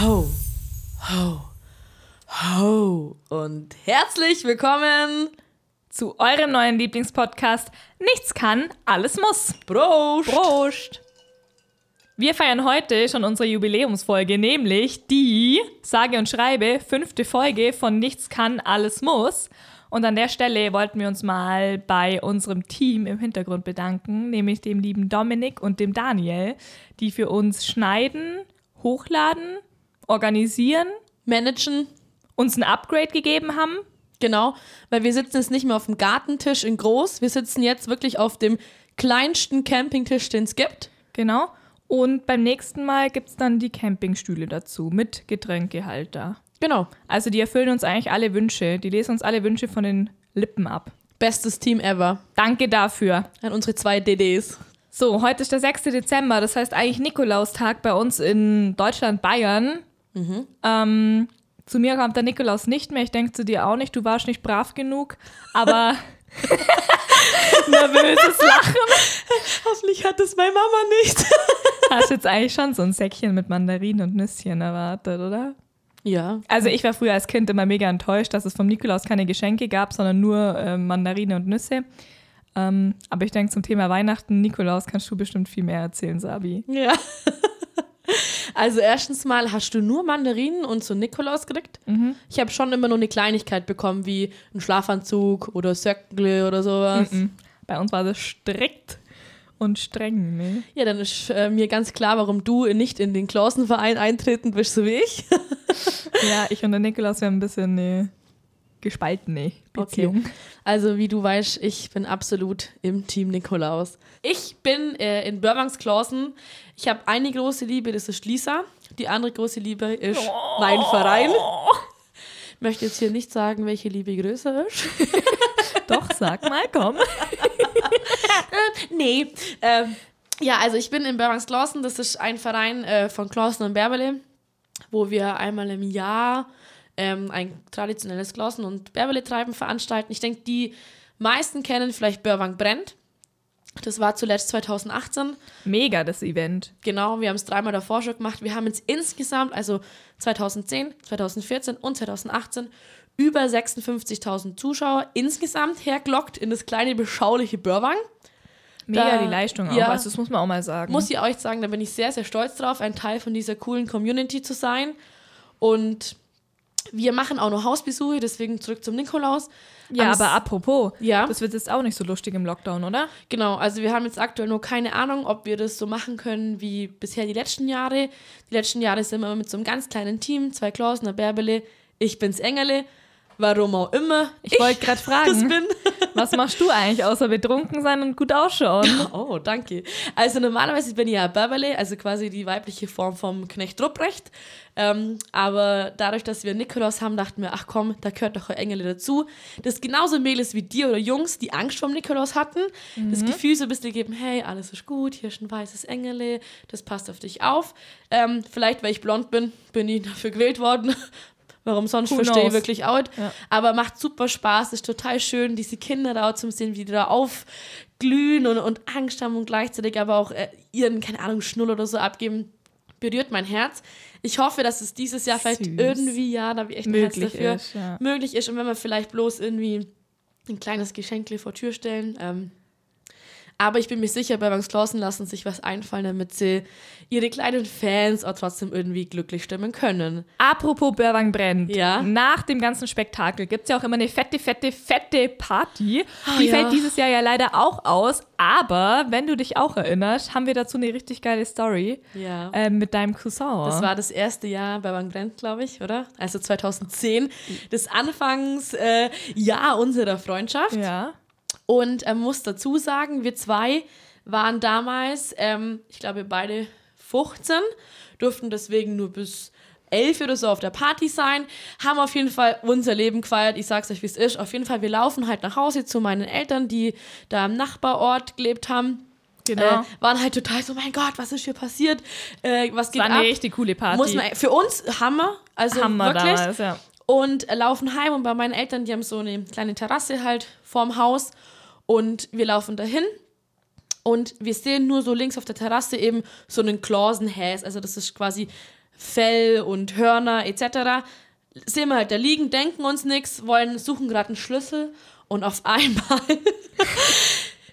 Ho, ho, ho und herzlich willkommen zu eurem neuen Lieblingspodcast Nichts kann, alles muss. Prost! Prost! Wir feiern heute schon unsere Jubiläumsfolge, nämlich die, sage und schreibe, fünfte Folge von Nichts kann, alles muss. Und an der Stelle wollten wir uns mal bei unserem Team im Hintergrund bedanken, nämlich dem lieben Dominik und dem Daniel, die für uns schneiden, hochladen, organisieren, Managen, uns ein Upgrade gegeben haben. genau, weil wir sitzen jetzt nicht mehr auf dem Gartentisch in groß, wir sitzen jetzt wirklich auf dem kleinsten Campingtisch, den es gibt. Genau. Und beim nächsten Mal gibt es dann die Campingstühle dazu mit Getränkehalter. Genau, Also die erfüllen uns eigentlich alle Wünsche. Die lesen uns alle Wünsche von den Lippen ab. bestes Team ever Danke dafür. an unsere zwei DDs. So, heute ist der 6. Dezember, das heißt eigentlich Nikolaustag bei uns in Deutschland, Bayern. Ähm, zu mir kommt der Nikolaus nicht mehr, ich denke zu dir auch nicht, du warst nicht brav genug, aber nervöses Lachen. Hoffentlich hat es meine Mama nicht. Hast jetzt eigentlich schon so ein Säckchen mit Mandarinen und Nüsschen erwartet, oder? Ja, Also ich war früher als Kind immer mega enttäuscht, dass es vom Nikolaus keine Geschenke gab, sondern nur ähm, Mandarine und Nüsse. Ähm, aber ich denke, zum Thema Weihnachten, Nikolaus, kannst du bestimmt viel mehr erzählen, Sabi. Ja. Also erstens mal hast du nur Mandarinen und so Nikolaus gekriegt. Ich habe schon immer nur eine Kleinigkeit bekommen, wie einen Schlafanzug oder Söckle oder sowas. Mhm. Bei uns war das strikt und streng, ne? Ja, dann ist äh, mir ganz klar, warum du nicht in den Klausenverein eintreten bist, so wie ich. Ja, ich und der Nikolaus, wir haben ein bisschen eine gespaltene Beziehung. Also wie du weißt, ich bin absolut im Team Nikolaus. Ich bin äh, in Börwangsklausen. Ich habe eine große Liebe, das ist Lisa. Die andere große Liebe ist mein Verein. Ich möchte jetzt hier nicht sagen, welche Liebe größer ist. Doch, sag mal, komm. Nee. Ähm, ja, also ich bin in Börwangs Klausen. Das ist ein Verein äh, von Klausen und Bärbele, wo wir einmal im Jahr ähm, ein traditionelles Klausen- und Bärbele-Treiben veranstalten. Ich denke, die meisten kennen vielleicht Börwang brennt. Das war zuletzt 2018. Mega, das Event. Genau, wir haben es dreimal davor schon gemacht. Wir haben jetzt insgesamt, also 2010, 2014 und 2018, über 56.000 Zuschauer insgesamt hergelockt in das kleine, beschauliche Börwang. Mega Da- die Leistung auch. ja. Also das muss man auch mal sagen. Muss ich euch sagen, da bin ich sehr, sehr stolz drauf, ein Teil von dieser coolen Community zu sein. Und wir machen auch noch Hausbesuche, deswegen zurück zum Nikolaus. ja, aber apropos, Ja. das wird jetzt auch nicht so lustig im Lockdown, oder? Genau, also wir haben jetzt aktuell nur keine Ahnung, ob wir das so machen können wie bisher die letzten Jahre. Die letzten Jahre sind wir immer mit so einem ganz kleinen Team, zwei Klausen, eine Bärbele, ich bin's Engerle, warum auch immer. Ich wollte gerade das fragen, bin. Was machst du eigentlich, außer betrunken sein und gut ausschauen? Oh, danke. Also normalerweise bin ich ja Bärbele, also quasi die weibliche Form vom Knecht Rupprecht. Ähm, aber dadurch, dass wir Nikolaus haben, dachten wir, ach komm, da gehört doch ein Engel dazu. Das genauso Mädels wie dir oder Jungs, die Angst vor Nikolaus hatten. Das Gefühl so ein bisschen geben, hey, alles ist gut, hier ist ein weißes Engel, das passt auf dich auf. Ähm, vielleicht, weil ich blond bin, bin ich dafür gewählt worden. Warum sonst Who verstehe ich wirklich out. Ja. Aber macht super Spaß, ist total schön, diese Kinder da zu sehen, wie die da aufglühen und, und Angst haben und gleichzeitig aber auch äh, ihren, keine Ahnung, Schnull oder so abgeben. Berührt mein Herz. Ich hoffe, dass es dieses Jahr vielleicht Süß. irgendwie, ja, da habe ich echt ein Herz Möglich dafür, ist, ja. möglich ist. Und wenn wir vielleicht bloß irgendwie ein kleines Geschenkle vor Tür stellen. Ähm, aber ich bin mir sicher, bei Banks Klausen lassen sich was einfallen, damit sie ihre kleinen Fans auch trotzdem irgendwie glücklich stimmen können. Apropos Börwang brennt. Ja. Nach dem ganzen Spektakel gibt es ja auch immer eine fette, fette, fette Party. Ah, Die ja. fällt dieses Jahr ja leider auch aus. Aber wenn du dich auch erinnerst, haben wir dazu eine richtig geile Story Ja. äh, mit deinem Cousin. Das war das erste Jahr bei Bang Brent, glaube ich, oder? Also 2010, das Anfangsjahr äh, unserer Freundschaft. ja. Und er muss dazu sagen, wir zwei waren damals, ähm, ich glaube, beide 15, durften deswegen nur bis 11 oder so auf der Party sein, haben auf jeden Fall unser Leben gefeiert. Ich sag's euch, wie es ist. Auf jeden Fall, wir laufen halt nach Hause zu meinen Eltern, die da im Nachbarort gelebt haben. Genau. Äh, waren halt total so, mein Gott, was ist hier passiert? Äh, was geht war eine ab? richtig coole Party. Muss man, für uns Hammer. Also Hammer wirklich. damals, ja. Und äh, laufen heim und bei meinen Eltern, die haben so eine kleine Terrasse halt vorm Haus. Und wir laufen dahin und wir sehen nur so links auf der Terrasse eben so einen Klausenhäs. Also das ist quasi Fell und Hörner etc. Sehen wir halt da liegen, denken uns nichts, wollen, suchen gerade einen Schlüssel und auf einmal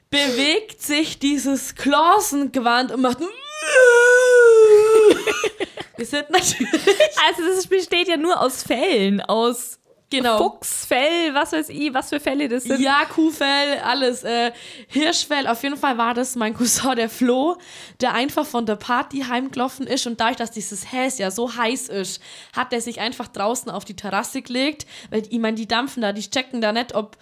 bewegt sich dieses Clausen-Gewand und macht. Wir sind natürlich. Also das besteht ja nur aus Fellen, aus Genau. Fuchsfell, was weiß ich, was für Fälle das sind. Ja, Kuhfell, alles. Äh, Hirschfell, auf jeden Fall war das mein Cousin, der Flo, der einfach von der Party heimgelaufen ist und dadurch, dass dieses Häs ja so heiß ist, hat er sich einfach draußen auf die Terrasse gelegt, weil ich meine, die dampfen da, die checken da nicht, ob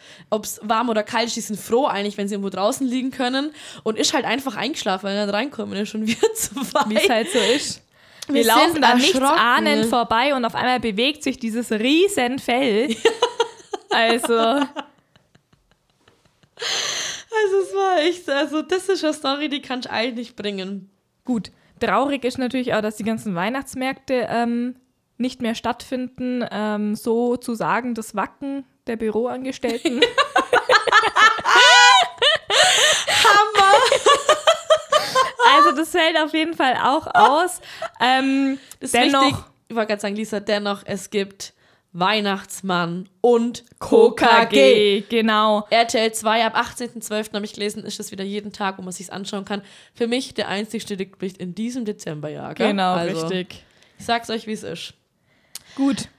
es warm oder kalt ist, die sind froh eigentlich, wenn sie irgendwo draußen liegen können und ist halt einfach eingeschlafen, weil er dann reinkommen ist schon wieder zu weit. Wie es halt so ist. Wir, Wir laufen sind da nichts erschrocken. ahnend vorbei und auf einmal bewegt sich dieses riesen Fell. Also, Also es war echt, also das ist eine Story, die kann ich eigentlich nicht bringen. gut. Traurig ist natürlich auch, dass die ganzen Weihnachtsmärkte ähm, nicht mehr stattfinden. Ähm, so zu sagen, das Wacken der Büroangestellten. Also das fällt auf jeden Fall auch aus. Ähm, dennoch, wichtig. Ich wollte gerade sagen, Lisa, dennoch, es gibt Weihnachtsmann und KKG. Genau. RTL 2 ab 18.12. habe ich gelesen, ist das wieder jeden Tag, wo man sich anschauen kann. Für mich der einzigste Dickblick in diesem Dezemberjahr. Gell? Genau, also, richtig. Ich sag's euch, wie es ist. Gut,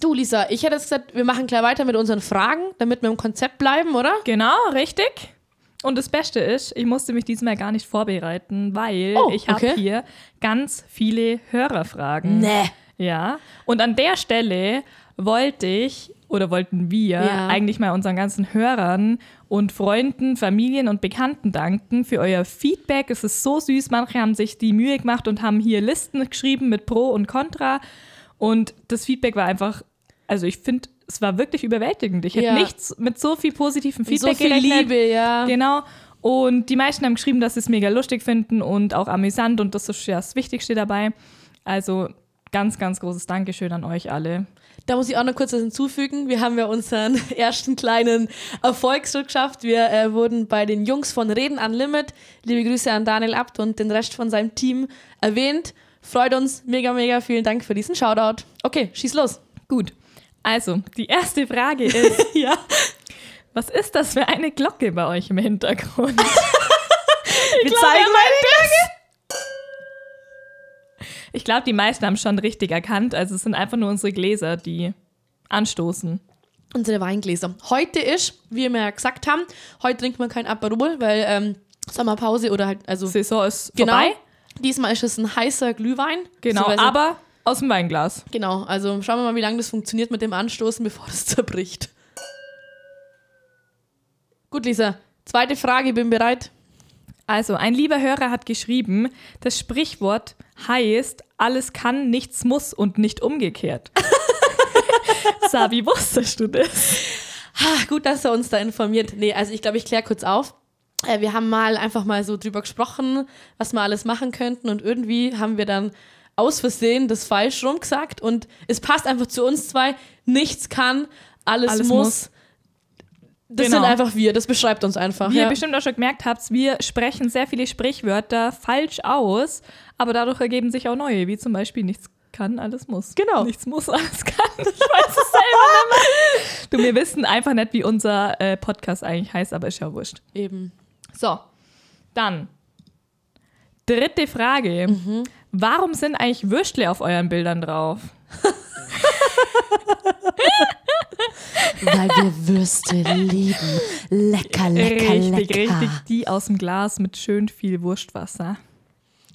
Du, Lisa, ich hätte jetzt gesagt, wir machen gleich weiter mit unseren Fragen, damit wir im Konzept bleiben, oder? genau, richtig. Und das Beste ist, ich musste mich diesmal gar nicht vorbereiten, weil Oh, ich habe okay. hier ganz viele Hörerfragen. Nee. Ja. Und an der Stelle wollte ich oder wollten wir Ja. eigentlich mal unseren ganzen Hörern und Freunden, Familien und Bekannten danken für euer Feedback. Es ist so süß. Manche haben sich die Mühe gemacht und haben hier Listen geschrieben mit Pro und Contra. Und das Feedback war einfach, also ich finde, es war wirklich überwältigend. Ich hätte Ja. nichts mit so viel positivem So Feedback viel gerechnet. Liebe, ja. Genau. Und die meisten haben geschrieben, dass sie es mega lustig finden und auch amüsant und das ist ja das Wichtigste dabei. Also ganz, ganz großes Dankeschön an euch alle. Da muss ich auch noch kurz was hinzufügen. Wir haben ja unseren ersten kleinen Erfolgsschritt geschafft. Wir äh, wurden bei den Jungs von Reden Unlimit, liebe Grüße an Daniel Abt und den Rest von seinem Team, erwähnt. Freut uns mega, mega. Vielen Dank für diesen Shoutout. Okay, schieß los. Gut. Also, die erste Frage ist, ja. was ist das für eine Glocke bei euch im Hintergrund? Wir zeigen mal Ich glaube, die meisten haben es schon richtig erkannt. Also es sind einfach nur unsere Gläser, die anstoßen. unsere Weingläser. Heute ist, wie wir ja gesagt haben, heute trinkt man kein Aperol, weil ähm, Sommerpause oder halt, also Saison ist genau. vorbei. Diesmal ist es ein heißer Glühwein. Genau, aber aus dem Weinglas. Genau, also schauen wir mal, wie lange das funktioniert mit dem Anstoßen, bevor das zerbricht. Gut, Lisa. Zweite Frage, bin bereit. Also, ein lieber Hörer hat geschrieben, das Sprichwort heißt, alles kann, nichts muss und nicht umgekehrt. Sabi, wusstest du das? Ah, gut, dass er uns da informiert. Nee, also ich glaube, ich kläre kurz auf. Äh, wir haben mal einfach mal so drüber gesprochen, was wir alles machen könnten und irgendwie haben wir dann aus Versehen das falsch rum gesagt und es passt einfach zu uns zwei. Nichts kann, alles, Alles muss. muss. Das Genau. sind einfach wir, das beschreibt uns einfach. Wie ihr ja. bestimmt auch schon gemerkt habt, wir sprechen sehr viele Sprichwörter falsch aus, aber dadurch ergeben sich auch neue, wie zum Beispiel nichts kann, alles muss. Genau. Nichts muss, alles kann. Ich weiß es selber nicht mehr. Du, wir wissen einfach nicht, wie unser äh, Podcast eigentlich heißt, aber ist ja wurscht. Eben. So, dann. Dritte Frage. Mhm. Warum sind eigentlich Würstle auf euren Bildern drauf? Weil wir Würste lieben. Lecker, lecker, richtig, lecker. richtig. Die aus dem Glas mit schön viel Wurstwasser.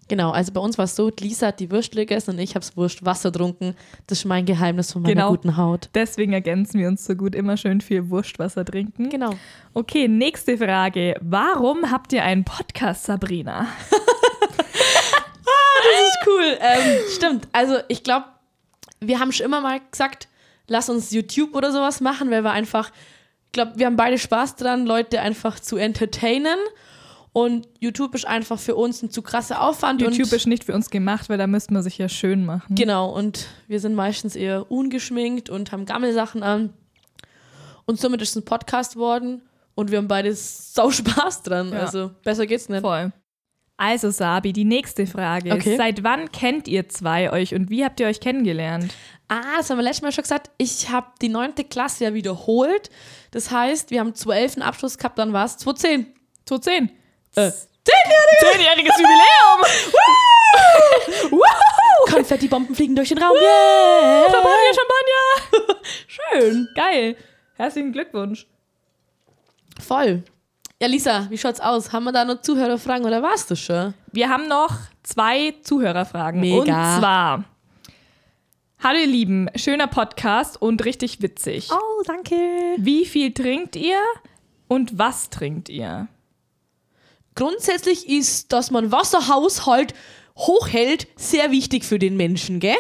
Genau, also bei uns war es so, Lisa hat die Würstle gegessen und ich habe das Wurstwasser getrunken. Das ist mein Geheimnis von meiner Genau. guten Haut. Deswegen ergänzen wir uns so gut. Immer schön viel Wurstwasser trinken. Genau. Okay, nächste Frage. Warum habt ihr einen Podcast, Sabrina? Das ist cool. Ähm, stimmt. Also ich glaube, wir haben schon immer mal gesagt, lass uns YouTube oder sowas machen, weil wir einfach, ich glaube, wir haben beide Spaß dran, Leute einfach zu entertainen. Und YouTube ist einfach für uns ein zu krasser Aufwand. YouTube ist nicht für uns gemacht, weil da müsste man sich ja schön machen. Genau, und wir sind meistens eher ungeschminkt und haben Gammelsachen an. Und somit ist es ein Podcast worden und wir haben beide sau Spaß dran. Ja. Also besser geht's nicht. Voll. Also, Sabi, die nächste Frage. Okay. Seit wann kennt ihr zwei euch und wie habt ihr euch kennengelernt? Ah, das haben wir letztes Mal schon gesagt. Ich habe die neunte Klasse ja wiederholt. Das heißt, wir haben 12. Abschluss gehabt, dann war es 2010. 2010. Äh, Zehnjähriges Jubiläum! Konfettibomben fliegen durch den Raum. Yeah! Champagner, Champagner! Schön. Geil. Herzlichen Glückwunsch. Voll. Ja, Lisa, wie schaut's aus? Haben wir da noch Zuhörerfragen oder war's das schon? Wir haben noch zwei Zuhörerfragen. Mega. Und zwar: Hallo, ihr Lieben, schöner Podcast und richtig witzig. Oh, danke. Wie viel trinkt ihr und was trinkt ihr? Grundsätzlich ist, dass man Wasserhaushalt hochhält, sehr wichtig für den Menschen, gell?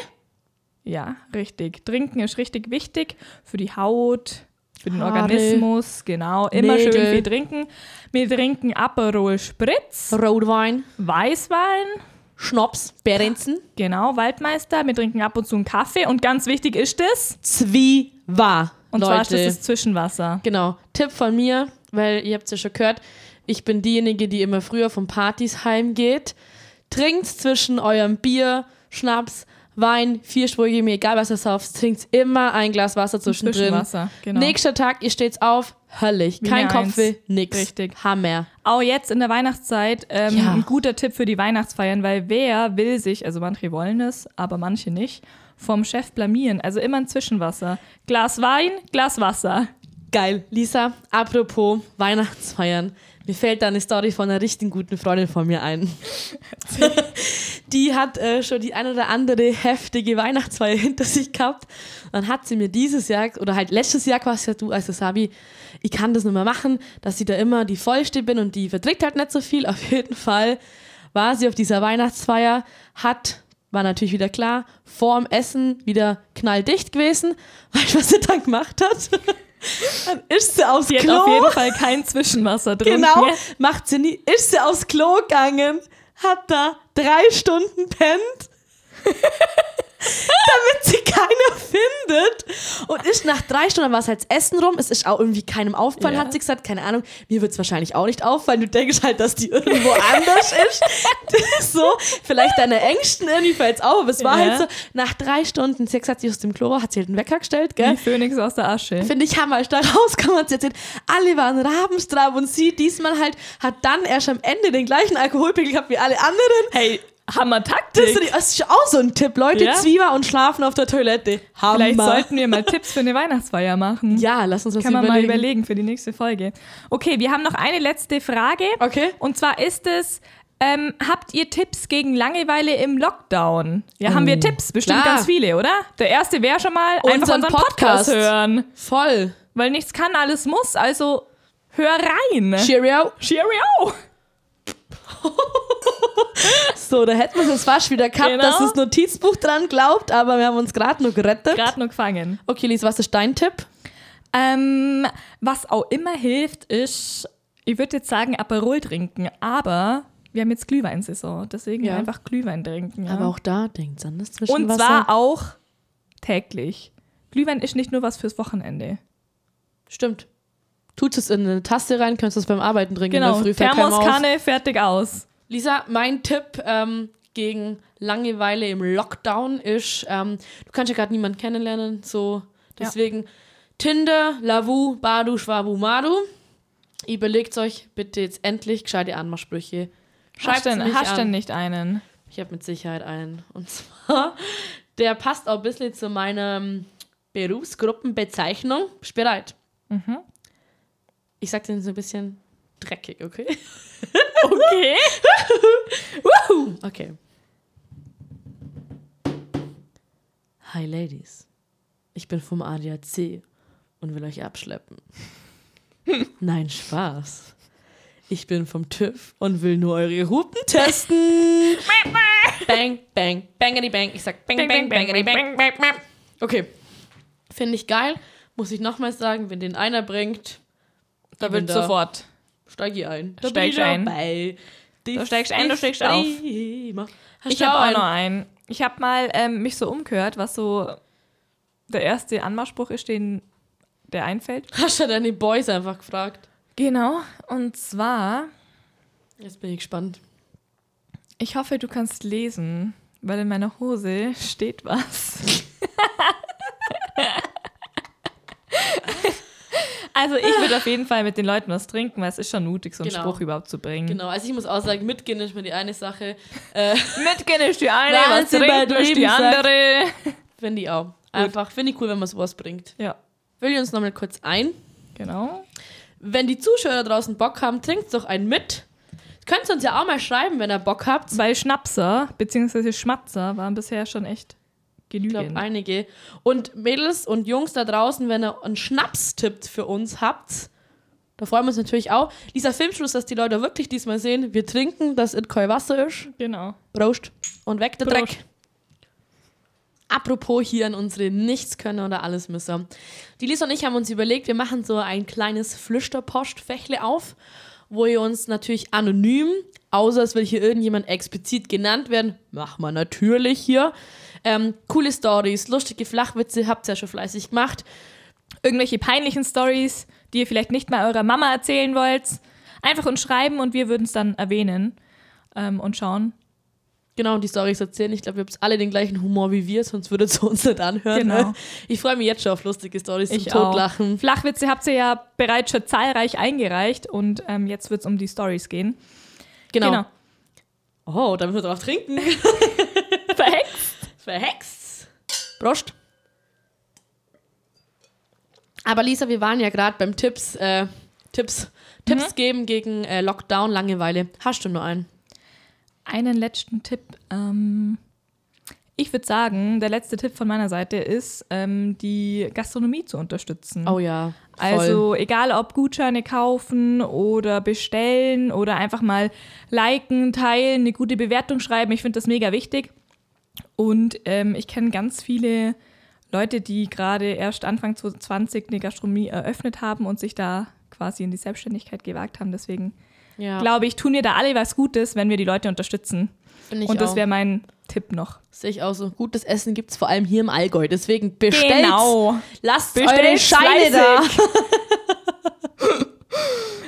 Ja, richtig. Trinken ist richtig wichtig für die Haut, für den Haare, Organismus, genau. Immer Nägel. schön viel trinken. Wir trinken Aperol Spritz, Rotwein, Weißwein, Schnaps, Berenzen, genau, Waldmeister. Wir trinken ab und zu einen Kaffee und ganz wichtig ist es. Zwiewa. Und Leute. zwar ist das das Zwischenwasser. Genau, Tipp von mir, weil ihr habt es ja schon gehört, ich bin diejenige, die immer früher von Partys heimgeht. Trinkt zwischen eurem Bier, Schnaps, Wein, Vierspurige, mir egal was ihr sauft, trinkt immer ein Glas Wasser zwischendrin. Zwischenwasser, genau. Nächster Tag, ihr steht's auf, höllig. Kein eins. Kopfweh, nix. Richtig. Hammer. Auch jetzt in der Weihnachtszeit ähm, Ja. ein guter Tipp für die Weihnachtsfeiern, weil wer will sich, also manche wollen es, aber manche nicht, vom Chef blamieren. Also immer ein Zwischenwasser. Glas Wein, Glas Wasser. Geil. Lisa, apropos Weihnachtsfeiern. Mir fällt da eine Story von einer richtig guten Freundin von mir ein. die hat äh, schon die ein oder andere heftige Weihnachtsfeier hinter sich gehabt. Dann hat sie mir dieses Jahr, oder halt letztes Jahr quasi du, also Sabi, ich kann das nicht mehr machen, dass ich da immer die Vollste bin und die verträgt halt nicht so viel. Auf jeden Fall war sie auf dieser Weihnachtsfeier, hat, war natürlich wieder klar, vorm Essen wieder knalldicht gewesen. Weißt du, was sie dann gemacht hat? Dann ist sie aufs hat Klo. auf jeden Fall kein Zwischenwasser drin. Genau, macht sie nie. Ist sie aufs Klo gegangen, hat da drei Stunden pennt, damit sie keiner findet. Und ist nach drei Stunden, war es halt Essen rum, es ist auch irgendwie keinem aufgefallen, Ja. hat sie gesagt, keine Ahnung, mir wird es wahrscheinlich auch nicht auffallen. Du denkst halt, dass die irgendwo anders ist. So, vielleicht deine Ängsten irgendwie fällt es auf, aber es war Ja. halt so, nach drei Stunden, sie hat gesagt, sie ist aus dem Klo, hat sie halt einen Wecker gestellt, gell? Wie Phönix aus der Asche. Finde ich Hammer. Als da rauskam, hat sie erzählt, alle waren rabenstraub und sie diesmal halt hat dann erst am Ende den gleichen Alkoholpegel gehabt wie alle anderen. Hey, Hammer Das Taktik. ist, das ist auch so ein Tipp, Leute. Ja? Zwieber und schlafen auf der Toilette. Hammer. Vielleicht sollten wir mal Tipps für eine Weihnachtsfeier machen. ja, lass uns was Kann man überlegen. mal überlegen für die nächste Folge. Okay, wir haben noch eine letzte Frage. Okay. Und zwar ist es, ähm, habt ihr Tipps gegen Langeweile im Lockdown? Ja, haben wir Tipps? Bestimmt Oh, klar. ganz viele, oder? Der erste wäre schon mal einfach Unseren unseren Podcast. Podcast. hören. Voll. Weil nichts kann, alles muss. Also hör rein. Cheerio. Cheerio. So, da hätten wir es jetzt fast wieder gehabt, Genau. dass das Notizbuch dran glaubt, aber wir haben uns gerade noch gerettet. Gerade noch gefangen. Okay, Lies, was ist dein Tipp? Ähm, was auch immer hilft, ist, ich würde jetzt sagen, Aperol trinken, aber wir haben jetzt Glühweinsaison, deswegen Ja. einfach Glühwein trinken. Ja. Aber auch da denkt an das Und Zwischenwasser. zwar auch täglich. Glühwein ist nicht nur was fürs Wochenende. Stimmt. Tut es in eine Tasse rein, könntest du es beim Arbeiten trinken. Genau. Thermoskanne, fertig aus. Lisa, mein Tipp ähm, gegen Langeweile im Lockdown ist, ähm, du kannst ja gerade niemanden kennenlernen, so deswegen Tinder, Lavu, Badu, Schwabu, Madu. Überlegt euch bitte jetzt endlich gescheite Anmachsprüche. Hast Schreibt denn, mich hast an. denn nicht einen? Ich habe mit Sicherheit einen. Und zwar, der passt auch ein bisschen zu meiner ähm, Berufsgruppenbezeichnung. Bist du bereit? Mhm. Ich sag den so ein bisschen dreckig, okay? Okay. Okay. Hi Ladies, ich bin vom ADAC und will euch abschleppen. Nein, Spaß. Ich bin vom TÜV und will nur eure Hupen testen. bang, bang, bangity bang. Ich sag bang, bang, bangity bang. bang, bang. Okay. Finde ich geil. Muss ich nochmals sagen, wenn den einer bringt, Da wird sofort. Steig ich ein. Da steigst ein. dabei. Du steigst ein, du steigst auf. auf. Ich du habe auch noch einen. Ich habe mal ähm, mich so umgehört, was so der erste Anmachspruch ist, den der einfällt. Hast du deine Boys einfach gefragt? Genau. Und zwar, Jetzt bin ich gespannt. Ich hoffe, du kannst lesen, weil in meiner Hose steht was. also ich würde auf jeden Fall mit den Leuten was trinken, weil es ist schon mutig, so einen Genau. Spruch überhaupt zu bringen. Genau, also ich muss auch sagen, mitgehen ist mir die eine Sache. Äh, Mitgehen ist die eine, was trinken ist die andere. finde ich auch. Einfach, finde ich cool, wenn man sowas bringt. Ja, Will ich uns nochmal kurz ein. genau. Wenn die Zuschauer da draußen Bock haben, trinkt doch einen mit. Könnt ihr uns ja auch mal schreiben, wenn ihr Bock habt. Weil Schnapser bzw. Schmatzer waren bisher schon echt Ich genügend. glaube, einige. Und Mädels und Jungs da draußen, wenn ihr einen Schnaps-Tipp für uns habt, da freuen wir uns natürlich auch. Dieser Filmschluss, dass die Leute wirklich diesmal sehen, wir trinken, dass es kein Wasser ist. genau. Prost. Und weg der Prost. Dreck. Apropos hier an unsere Nichtskönner oder Allesmisser. Die Lisa und ich haben uns überlegt, wir machen so ein kleines Flüsterpostfächle auf, wo ihr uns natürlich anonym, außer es will hier irgendjemand explizit genannt werden, machen wir natürlich hier, ähm, coole Stories, lustige Flachwitze, habt ihr ja schon fleißig gemacht. Irgendwelche peinlichen Stories, die ihr vielleicht nicht mal eurer Mama erzählen wollt, einfach uns schreiben und wir würden es dann erwähnen ähm, und schauen. Genau, die Stories erzählen. Ich glaube, ihr habt alle den gleichen Humor wie wir, sonst würdet ihr uns nicht anhören. Genau. Ne? Ich freue mich jetzt schon auf lustige Stories zum Ich auch. Totlachen. Flachwitze habt ihr ja bereits schon zahlreich eingereicht und ähm, jetzt wird es um die Stories gehen. Genau. Oh, da müssen wir drauf trinken. Verhext. Verhext. Prost. Aber Lisa, wir waren ja gerade beim Tipps, äh, Tipps, Tipps geben gegen äh, Lockdown, Langeweile. Hast du nur einen? Einen letzten Tipp. Ähm, ich würde sagen, der letzte Tipp von meiner Seite ist, ähm, die Gastronomie zu unterstützen. Oh ja. Voll. Also egal ob Gutscheine kaufen oder bestellen oder einfach mal liken, teilen, eine gute Bewertung schreiben. Ich finde das mega wichtig. Und ähm, ich kenne ganz viele Leute, die gerade erst Anfang 2020 eine Gastronomie eröffnet haben und sich da quasi in die Selbstständigkeit gewagt haben. Deswegen ja, glaube ich, tun wir da alle was Gutes, wenn wir die Leute unterstützen. ich und das wäre mein Tipp noch. Sehe ich auch so. Gutes Essen gibt es vor allem hier im Allgäu. Deswegen bestellt. Genau. Lasst eure Bestellt Scheine da.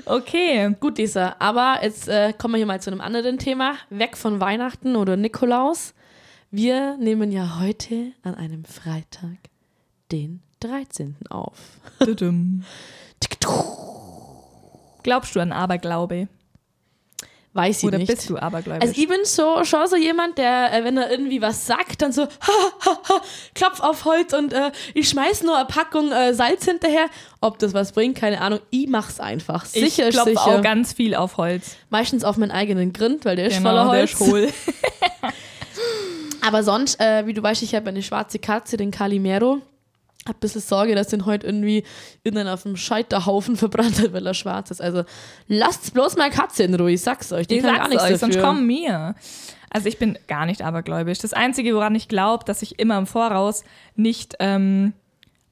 Okay. Gut, Lisa, aber jetzt äh, kommen wir hier mal zu einem anderen Thema. Weg von Weihnachten oder Nikolaus. Wir nehmen ja heute an einem Freitag den 13. auf. Glaubst du an Aberglaube? Weiß ich Oder nicht. bist du abergläubisch? Also ich bin so schon so jemand, der, äh, wenn er irgendwie was sagt, dann so ha, ha, ha, klopf auf Holz und äh, ich schmeiß nur eine Packung äh, Salz hinterher. Ob das was bringt, keine Ahnung. Ich mach's einfach. Sicher ich ist klopfe sicher. auch ganz viel auf Holz. Meistens auf meinen eigenen Grind, weil der ist Genau, voller der Holz. ist hohl. Aber sonst, äh, wie du weißt, ich habe eine schwarze Katze, den Calimero. Hab ein bisschen Sorge, dass den heute irgendwie innen auf dem Scheiterhaufen verbrannt hat, weil er schwarz ist. Also lasst bloß mal Katze in Ruhe, ich sag's euch. Die Ich kann gar nichts euch, dafür. sonst kommen mir. Also ich bin gar nicht abergläubisch. Das Einzige, woran ich glaube, dass ich immer im Voraus nicht ähm,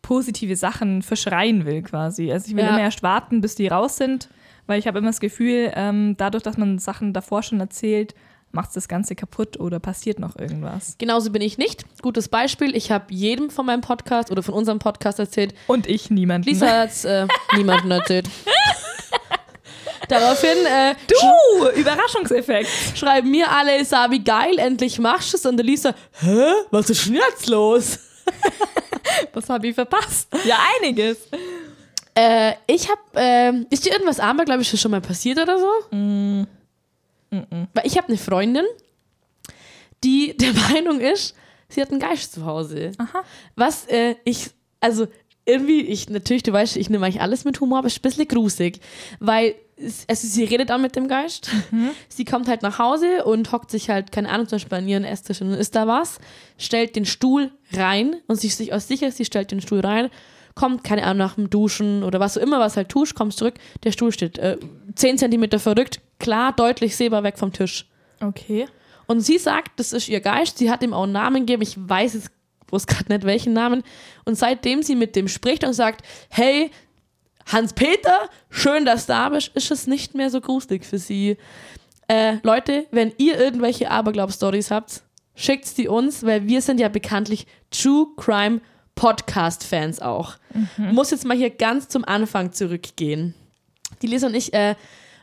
positive Sachen verschreien will quasi. Also ich will Ja. immer erst warten, bis die raus sind, weil ich habe immer das Gefühl, ähm, dadurch, dass man Sachen davor schon erzählt, macht das Ganze kaputt oder passiert noch irgendwas. Genauso bin ich nicht. Gutes Beispiel, ich habe jedem von meinem Podcast oder von unserem Podcast erzählt. Und ich niemanden. Lisa hat's äh, niemandem erzählt. Daraufhin äh, Du, Überraschungseffekt. schreiben mir alle, Sabi, geil, endlich machst du es. Und der Lisa, hä, was ist denn jetzt los? Was habe ich verpasst? Ja, einiges. Äh, ich hab, ähm, ist dir irgendwas Abergläubisches schon mal passiert oder so? Mm. Weil ich habe eine Freundin, die der Meinung ist, sie hat einen Geist zu Hause. Aha. Was äh, ich, also irgendwie, ich, natürlich, du weißt, ich nehme eigentlich alles mit Humor, aber es ist ein bisschen gruselig. Weil, es, also sie redet dann mit dem Geist. Sie kommt halt nach Hause und hockt sich halt, keine Ahnung, zum Beispiel an ihren Esstisch und ist da was, stellt den Stuhl rein und sie ist sich auch sicher, sie stellt den Stuhl rein, kommt, keine Ahnung, nach dem Duschen oder was du immer was halt tust, kommst zurück, der Stuhl steht äh, 10 Zentimeter verrückt, klar, deutlich sehbar weg vom Tisch. Okay. Und sie sagt, das ist ihr Geist, sie hat ihm auch einen Namen gegeben, ich weiß jetzt bloß gerade nicht welchen Namen. Und seitdem sie mit dem spricht und sagt, hey, Hans-Peter, schön, dass du da bist, ist es nicht mehr so gruselig für sie. Äh, Leute, wenn ihr irgendwelche Aberglaub-Stories habt, schickt die uns, weil wir sind ja bekanntlich True Crime Podcast-Fans auch. Muss jetzt mal hier ganz zum Anfang zurückgehen. Die Lisa und ich äh,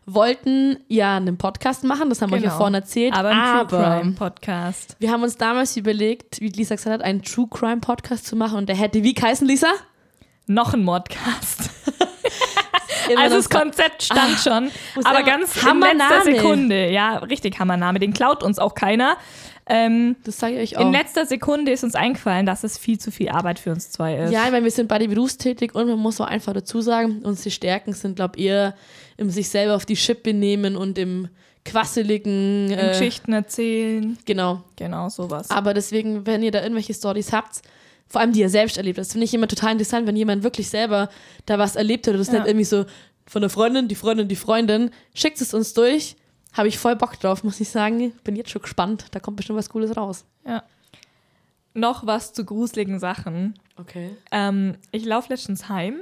wollten ja einen Podcast machen, das haben wir euch ja Genau. vorhin erzählt. Aber ein True Crime Podcast. wir haben uns damals überlegt, wie Lisa gesagt hat, einen True Crime Podcast zu machen und der hätte wie geheißen, Lisa? Noch ein Modcast. Also das Konzept stand schon, muss aber ganz in Hammername. letzter Sekunde. Ja, richtig Hammername. Den klaut uns auch keiner. Ähm, Das sage ich euch auch. in letzter Sekunde ist uns eingefallen, dass es viel zu viel Arbeit für uns zwei ist. Ja, ich meine, wir sind beide berufstätig und man muss auch einfach dazu sagen, unsere Stärken sind, glaube ich, eher im sich selber auf die Schippe nehmen und im quasseligen. Äh, Geschichten erzählen. genau. Genau, sowas. Aber deswegen, wenn ihr da irgendwelche Stories habt, vor allem die ihr selbst erlebt habt, das finde ich immer total interessant, wenn jemand wirklich selber da was erlebt hat und das Ja. nicht irgendwie so von der Freundin, die Freundin, die Freundin, schickt es uns durch. Habe ich voll Bock drauf, muss ich sagen. Bin jetzt schon gespannt. Da kommt bestimmt was Cooles raus. Ja. Noch was zu gruseligen Sachen. Okay. Ähm, ich laufe letztens heim.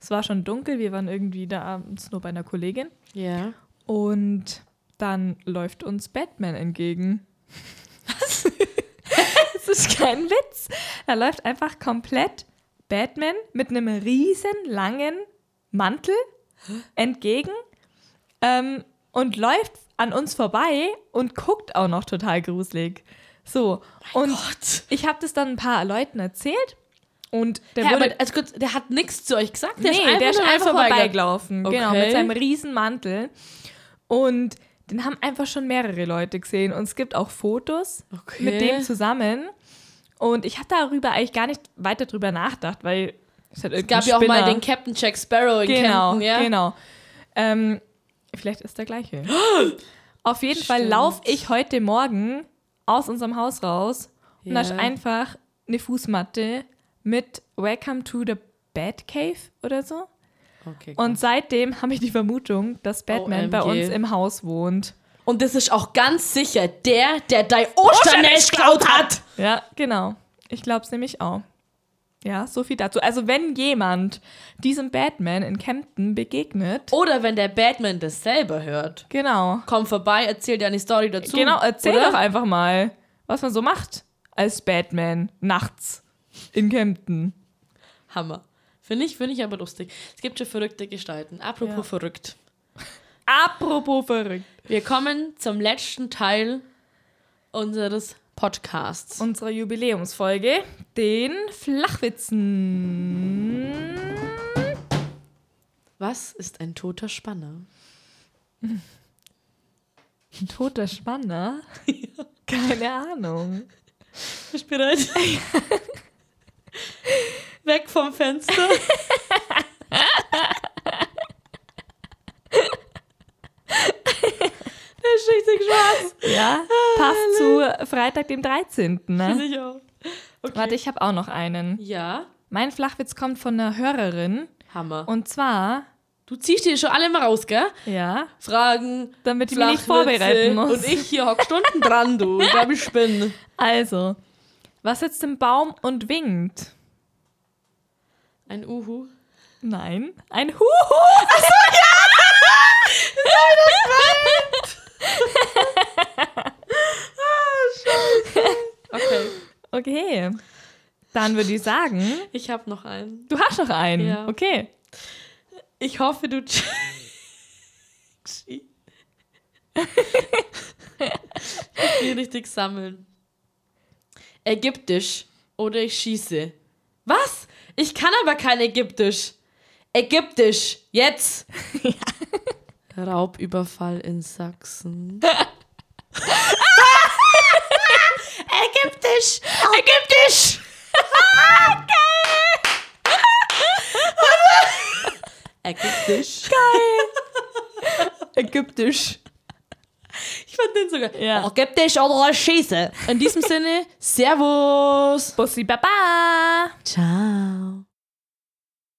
Es war schon dunkel, wir waren irgendwie da abends nur bei einer Kollegin. Ja. Und dann läuft uns Batman entgegen. Was? das ist kein Witz. Da läuft einfach komplett Batman mit einem riesen langen Mantel entgegen ähm, und läuft an uns vorbei und guckt auch noch total gruselig. So, und Gott. ich habe das dann ein paar Leuten erzählt und der Ja, wurde also gut, der hat nichts zu euch gesagt. Der nee, der ist einfach vorbeigelaufen. vorbeigelaufen. Genau, Okay. mit seinem riesen Mantel. Und den haben einfach schon mehrere Leute gesehen. Und es gibt auch Fotos Okay. mit dem zusammen. Und ich habe darüber eigentlich gar nicht weiter drüber nachgedacht, weil es hat Es gab ja auch mal den Captain Jack Sparrow in Genau, Camden, ja? genau. Ähm, vielleicht ist der gleiche. Auf jeden Fall Stimmt. laufe ich heute Morgen aus unserem Haus raus und da ist einfach eine Fußmatte mit Welcome to the Batcave oder so. Okay, Und seitdem habe ich die Vermutung, dass Batman bei OMG. uns im Haus wohnt. Und das ist auch ganz sicher der, der dein Osternest geklaut hat. Ja, genau. Ich glaube es nämlich auch. Ja, so viel dazu. Also wenn jemand diesem Batman in Kempten begegnet, Oder wenn der Batman das selber hört. genau, Komm vorbei, erzähl dir eine Story dazu. genau, erzähl oder? doch einfach mal, was man so macht als Batman nachts in Kempten. Hammer. Finde ich, finde ich aber lustig. Es gibt schon verrückte Gestalten. Apropos Ja. verrückt. Apropos verrückt. Wir kommen zum letzten Teil unseres Podcasts. Unsere Jubiläumsfolge, den Flachwitzen. Was ist ein toter Spanner? Ein toter Spanner? Keine Ahnung. Bist du bereit? Weg vom Fenster. Der ist richtig schwarz. Ja, passt zu Freitag, dem 13. Finde Ne? ich auch. Okay. Warte, ich habe auch noch einen. Ja, Mein Flachwitz kommt von einer Hörerin. Hammer. Und zwar, du ziehst die schon alle mal raus, gell? ja, Fragen, damit ich mich nicht vorbereiten muss. Und ich hier hock Stunden dran, du. Ich glaube, ich spinne. Also, was sitzt im Baum und winkt? Ein Uhu. Nein, ein Huhu. Okay. Okay. Dann würde ich sagen, Ich habe noch einen. du hast noch einen. Ja. Okay. Ich hoffe, du. Ich will richtig sammeln. Ägyptisch oder ich schieße. Was? Ich kann aber kein Ägyptisch. Ägyptisch. Jetzt. Raubüberfall in Sachsen. Ägyptisch. Ägyptisch. Ägyptisch. Ägyptisch. Ich fand den sogar. Ja. Ägyptisch oder Schieße. In diesem Sinne, Servus. Bussi Baba. Ciao.